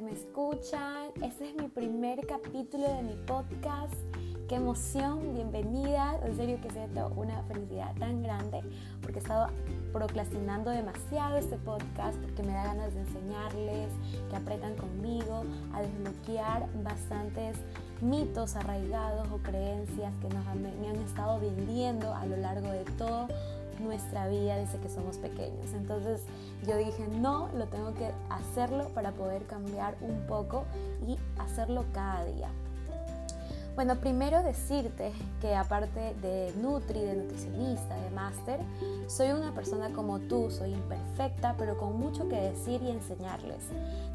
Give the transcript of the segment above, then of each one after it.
me escuchan. Este es mi primer capítulo de mi podcast. Qué emoción, bienvenida. En serio que siento una felicidad tan grande porque he estado procrastinando demasiado este podcast porque me da ganas de enseñarles, que aprendan conmigo, a desbloquear bastantes mitos arraigados o creencias que nos me han estado vendiendo a lo largo de todo nuestra vida desde que somos pequeños. Entonces yo dije, no, lo tengo que hacerlo para poder cambiar un poco y hacerlo cada día. Bueno, primero decirte que aparte de Nutri, de nutricionista, de máster, soy una persona como tú, soy imperfecta, pero con mucho que decir y enseñarles.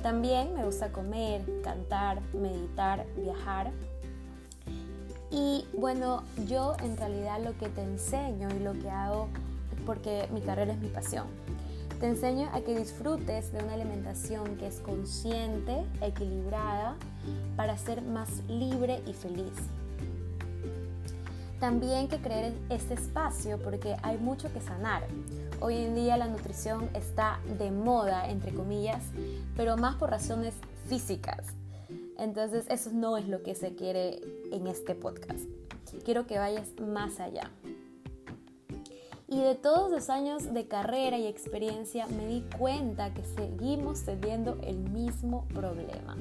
También me gusta comer, cantar, meditar, viajar. Y bueno, yo en realidad lo que te enseño y lo que hago porque mi carrera es mi pasión. Te enseño a que disfrutes de una alimentación que es consciente, equilibrada, para ser más libre y feliz. También que creer este espacio porque hay mucho que sanar. Hoy en día la nutrición está de moda, entre comillas, pero más por razones físicas. Entonces eso no es lo que se quiere en este podcast. Quiero que vayas más allá. Y de todos los años de carrera y experiencia me di cuenta que seguimos teniendo el mismo problema.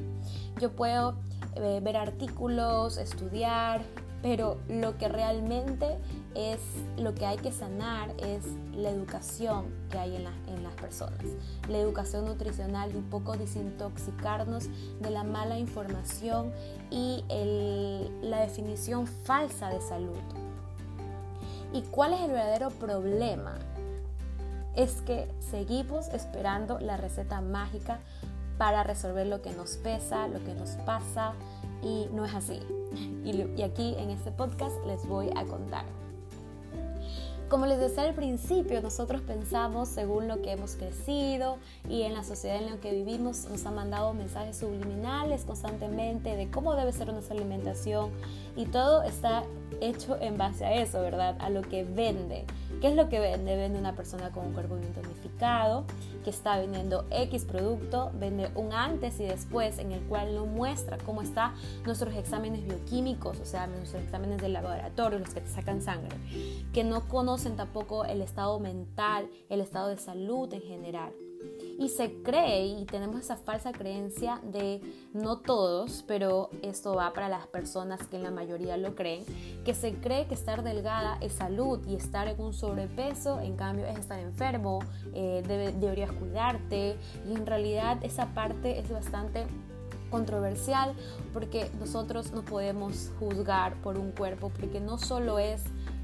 Yo puedo eh, ver artículos, estudiar, pero lo que realmente es lo que hay que sanar es la educación que hay en, las personas, la educación nutricional y un poco desintoxicarnos de la mala información y la definición falsa de salud. ¿Y cuál es el verdadero problema? Es que seguimos esperando la receta mágica para resolver lo que nos pesa, lo que nos pasa y no es así. Y, aquí en este podcast les voy a contar. Como les decía al principio, nosotros pensamos según lo que hemos crecido y en la sociedad en la que vivimos nos han mandado mensajes subliminales constantemente de cómo debe ser nuestra alimentación y todo está hecho en base a eso, ¿verdad? A lo que vende. ¿Qué es lo que vende? Vende una persona con un cuerpo bien tonificado, que está vendiendo X producto, vende un antes y después en el cual no muestra cómo están nuestros exámenes bioquímicos, o sea, nuestros exámenes de laboratorio, los que te sacan sangre, que no conocen tampoco el estado mental, el estado de salud en general. Y se cree y tenemos esa falsa creencia de no todos, pero esto va para las personas que en la mayoría lo creen, que se cree que estar delgada es salud y estar en un sobrepeso, en cambio, es estar enfermo, eh, deberías cuidarte. Y en realidad esa parte es bastante controversial porque nosotros no podemos juzgar por un cuerpo porque no solo es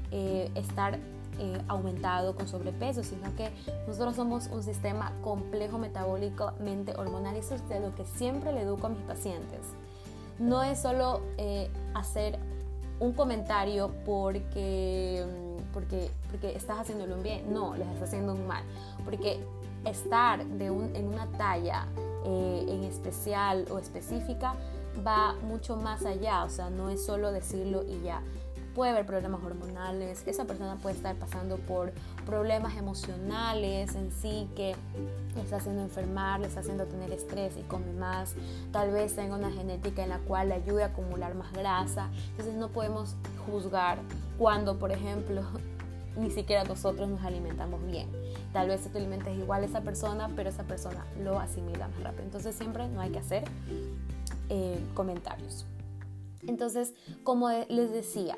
eh, estar eh, aumentado con sobrepeso, sino que nosotros somos un sistema complejo metabólicamente hormonal eso es de lo que siempre le educo a mis pacientes. No es solo eh, hacer un comentario porque, mm, porque, porque estás haciéndolo un bien, no, les estás haciendo un mal, porque estar de un, en una talla eh, en especial o específica va mucho más allá, o sea, no es solo decirlo y ya puede haber problemas hormonales, esa persona puede estar pasando por problemas emocionales en sí que le está haciendo enfermar, le está haciendo tener estrés y come más, tal vez tenga una genética en la cual le ayude a acumular más grasa, entonces no podemos juzgar cuando, por ejemplo, ni siquiera nosotros nos alimentamos bien. Tal vez te alimentes igual a esa persona, pero esa persona lo asimila más rápido. Entonces siempre no hay que hacer eh, comentarios. Entonces, como les decía,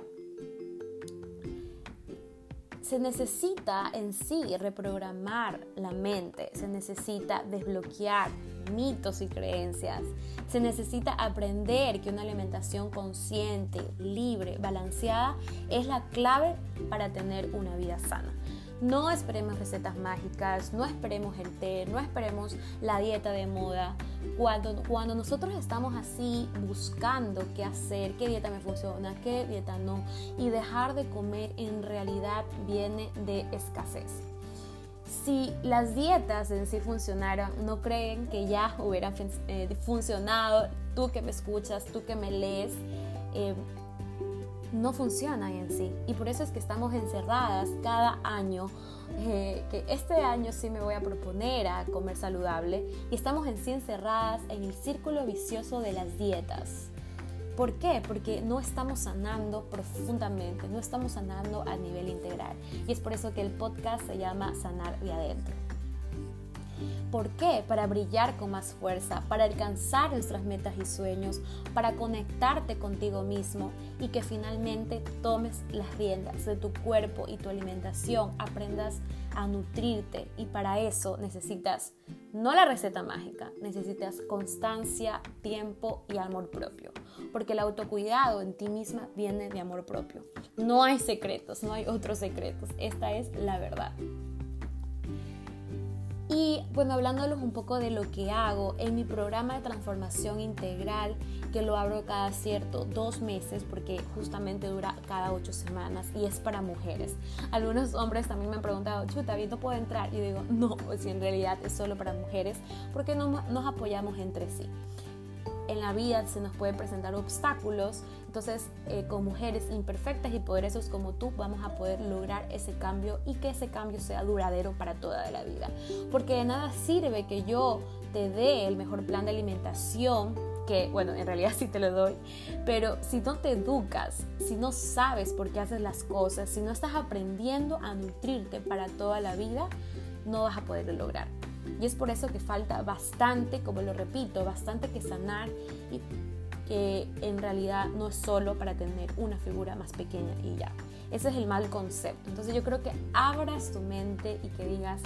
se necesita en sí reprogramar la mente, se necesita desbloquear mitos y creencias, se necesita aprender que una alimentación consciente, libre, balanceada es la clave para tener una vida sana. No esperemos recetas mágicas, no esperemos el té, no esperemos la dieta de moda. Cuando, cuando nosotros estamos así buscando qué hacer, qué dieta me funciona, qué dieta no, y dejar de comer en realidad viene de escasez. Si las dietas en sí funcionaran, no creen que ya hubieran eh, funcionado, tú que me escuchas, tú que me lees, eh, no funcionan en sí. Y por eso es que estamos encerradas cada año, eh, que este año sí me voy a proponer a comer saludable, y estamos en sí encerradas en el círculo vicioso de las dietas. ¿Por qué? Porque no estamos sanando profundamente, no estamos sanando a nivel integral. Y es por eso que el podcast se llama Sanar de Adentro. ¿Por qué? Para brillar con más fuerza, para alcanzar nuestras metas y sueños, para conectarte contigo mismo y que finalmente tomes las riendas de tu cuerpo y tu alimentación, aprendas a nutrirte y para eso necesitas no la receta mágica, necesitas constancia, tiempo y amor propio, porque el autocuidado en ti misma viene de amor propio. No hay secretos, no hay otros secretos, esta es la verdad. Y bueno, hablándoles un poco de lo que hago en mi programa de transformación integral, que lo abro cada cierto dos meses, porque justamente dura cada ocho semanas y es para mujeres. Algunos hombres también me han preguntado, chuta, ¿bien no puedo entrar? Y digo, no, pues en realidad es solo para mujeres, porque no, nos apoyamos entre sí en la vida se nos pueden presentar obstáculos, entonces eh, con mujeres imperfectas y poderosas como tú vamos a poder lograr ese cambio y que ese cambio sea duradero para toda la vida. Porque de nada sirve que yo te dé el mejor plan de alimentación, que bueno, en realidad sí te lo doy, pero si no te educas, si no sabes por qué haces las cosas, si no estás aprendiendo a nutrirte para toda la vida, no vas a poderlo lograr. Y es por eso que falta bastante, como lo repito, bastante que sanar y que en realidad no es solo para tener una figura más pequeña y ya. Ese es el mal concepto. Entonces yo creo que abras tu mente y que digas,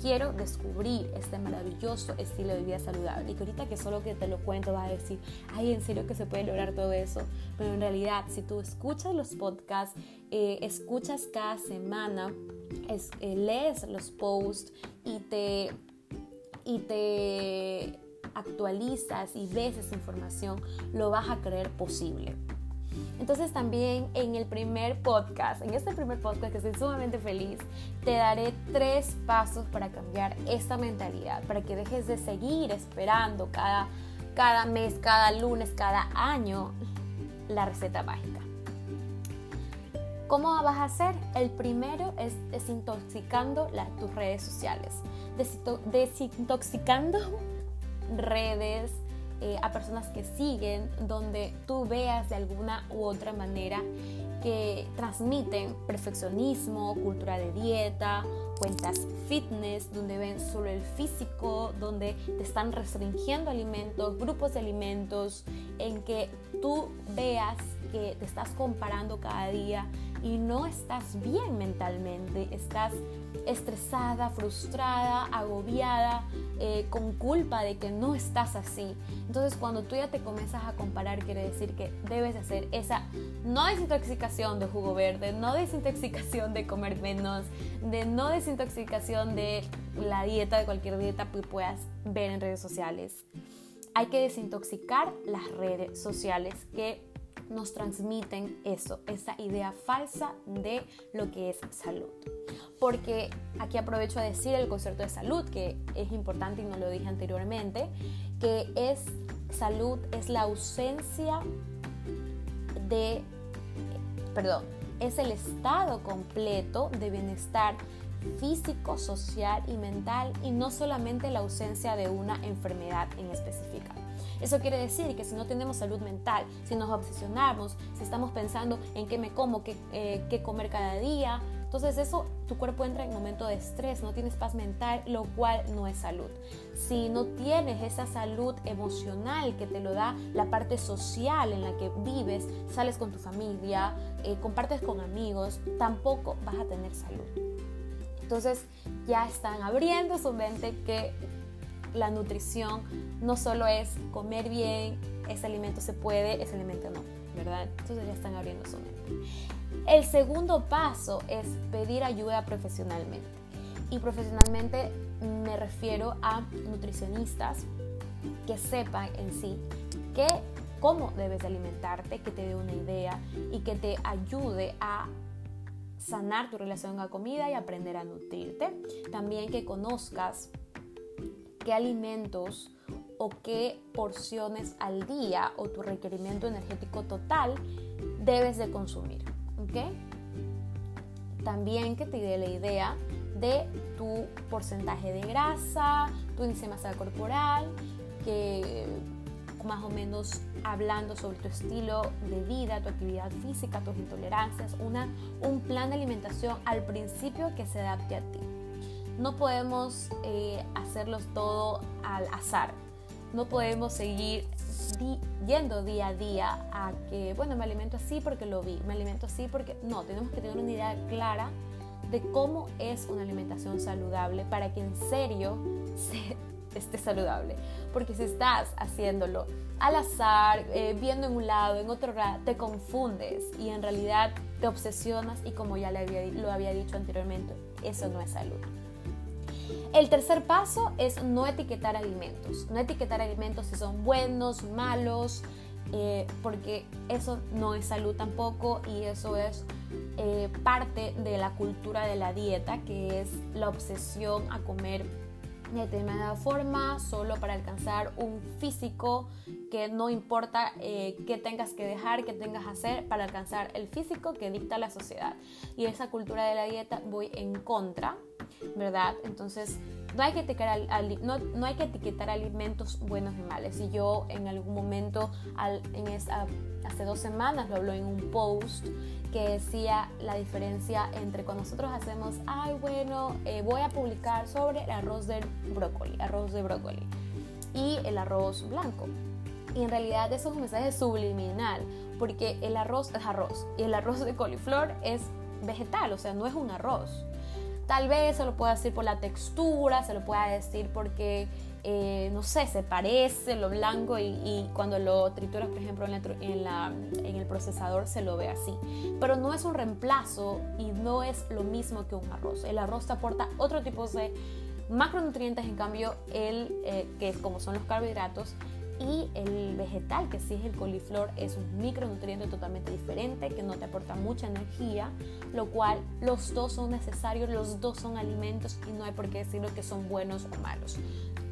quiero descubrir este maravilloso estilo de vida saludable. Y que ahorita que solo que te lo cuento vas a decir, ay, en serio que se puede lograr todo eso. Pero en realidad, si tú escuchas los podcasts, eh, escuchas cada semana, eh, lees los posts y te y te actualizas y ves esa información, lo vas a creer posible. Entonces también en el primer podcast, en este primer podcast que estoy sumamente feliz, te daré tres pasos para cambiar esta mentalidad, para que dejes de seguir esperando cada, cada mes, cada lunes, cada año la receta mágica. ¿Cómo vas a hacer? El primero es desintoxicando tus redes sociales. desintoxicando redes eh, a personas que siguen, donde tú veas de alguna u otra manera que transmiten perfeccionismo, cultura de dieta, cuentas fitness, donde ven solo el físico, donde te están restringiendo alimentos, grupos de alimentos, en que tú veas que te estás comparando cada día y no estás bien mentalmente, estás estresada, frustrada, agobiada, eh, con culpa de que no estás así. Entonces cuando tú ya te comienzas a comparar, quiere decir que debes hacer esa no desintoxicación de jugo verde, no desintoxicación de comer menos, de no desintoxicación de la dieta, de cualquier dieta que puedas ver en redes sociales. Hay que desintoxicar las redes sociales que nos transmiten eso, esa idea falsa de lo que es salud. Porque aquí aprovecho a decir el concepto de salud, que es importante y no lo dije anteriormente, que es salud, es la ausencia de, perdón, es el estado completo de bienestar físico, social y mental y no solamente la ausencia de una enfermedad en específica. Eso quiere decir que si no tenemos salud mental, si nos obsesionamos, si estamos pensando en qué me como, qué, eh, qué comer cada día, entonces eso, tu cuerpo entra en momento de estrés, no tienes paz mental, lo cual no es salud. Si no tienes esa salud emocional que te lo da la parte social en la que vives, sales con tu familia, eh, compartes con amigos, tampoco vas a tener salud. Entonces ya están abriendo su mente que la nutrición no solo es comer bien, ese alimento se puede, ese alimento no, ¿verdad? Entonces ya están abriendo su mente. El segundo paso es pedir ayuda profesionalmente. Y profesionalmente me refiero a nutricionistas que sepan en sí que cómo debes alimentarte, que te dé una idea y que te ayude a sanar tu relación con la comida y aprender a nutrirte. También que conozcas qué alimentos o qué porciones al día o tu requerimiento energético total debes de consumir. ¿ok? También que te dé la idea de tu porcentaje de grasa, tu índice de masa corporal, que más o menos hablando sobre tu estilo de vida, tu actividad física, tus intolerancias, una, un plan de alimentación al principio que se adapte a ti. No podemos eh, hacerlos todo al azar. No podemos seguir yendo día a día a que, bueno, me alimento así porque lo vi, me alimento así porque... No, tenemos que tener una idea clara de cómo es una alimentación saludable para que en serio se, esté saludable. Porque si estás haciéndolo al azar, eh, viendo en un lado, en otro lado, te confundes y en realidad te obsesionas y como ya le había, lo había dicho anteriormente, eso no es salud. El tercer paso es no etiquetar alimentos. No etiquetar alimentos si son buenos, malos, eh, porque eso no es salud tampoco y eso es eh, parte de la cultura de la dieta, que es la obsesión a comer de determinada forma solo para alcanzar un físico que no importa eh, qué tengas que dejar, qué tengas que hacer para alcanzar el físico que dicta la sociedad. Y esa cultura de la dieta voy en contra, ¿verdad? Entonces no hay que etiquetar, alimentos buenos y malos. Y yo en algún momento, hace dos semanas, lo habló en un post que decía la diferencia entre cuando nosotros hacemos, ay, bueno, eh, voy a publicar sobre el arroz de brócoli, arroz de brócoli y el arroz blanco. Y en realidad eso es un mensaje subliminal, porque el arroz es arroz y el arroz de coliflor es vegetal, o sea, no es un arroz. Tal vez se lo pueda decir por la textura, se lo pueda decir porque, eh, no sé, se parece lo blanco y, cuando lo trituras, por ejemplo, en, el procesador se lo ve así. Pero no es un reemplazo y no es lo mismo que un arroz. El arroz te aporta otro tipo de macronutrientes, en cambio, el, eh, que como son los carbohidratos, y el vegetal, que sí es el coliflor, es un micronutriente totalmente diferente, que no te aporta mucha energía, lo cual los dos son necesarios, los dos son alimentos y no hay por qué decirlo que son buenos o malos.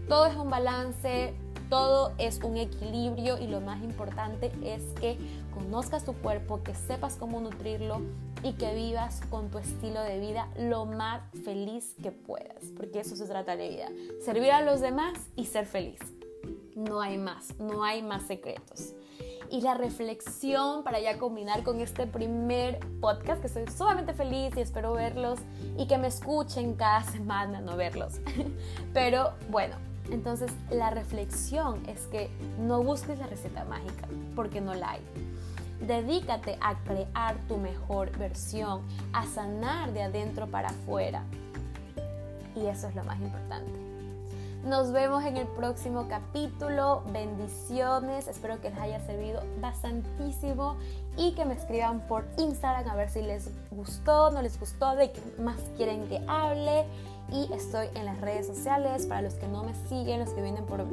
Todo es un balance, todo es un equilibrio y lo más importante es que conozcas tu cuerpo, que sepas cómo nutrirlo y que vivas con tu estilo de vida lo más feliz que puedas, porque eso se trata de vida, servir a los demás y ser feliz no hay más, no hay más secretos. Y la reflexión para ya combinar con este primer podcast, que estoy sumamente feliz y espero verlos y que me escuchen cada semana, no verlos. Pero bueno, entonces la reflexión es que no busques la receta mágica, porque no la hay. Dedícate a crear tu mejor versión, a sanar de adentro para afuera. Y eso es lo más importante. Nos vemos en el próximo capítulo. Bendiciones. Espero que les haya servido bastantísimo y que me escriban por Instagram a ver si les gustó, no les gustó, de qué más quieren que hable. Y estoy en las redes sociales. Para los que no me siguen, los que vienen por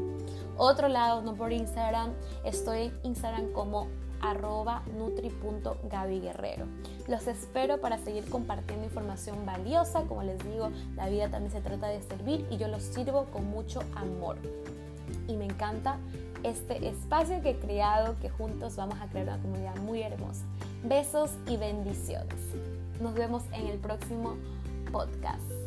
otro lado, no por Instagram, estoy en Instagram como arroba nutri.gabiguerrero. Los espero para seguir compartiendo información valiosa. Como les digo, la vida también se trata de servir y yo los sirvo con mucho amor. Y me encanta este espacio que he creado, que juntos vamos a crear una comunidad muy hermosa. Besos y bendiciones. Nos vemos en el próximo podcast.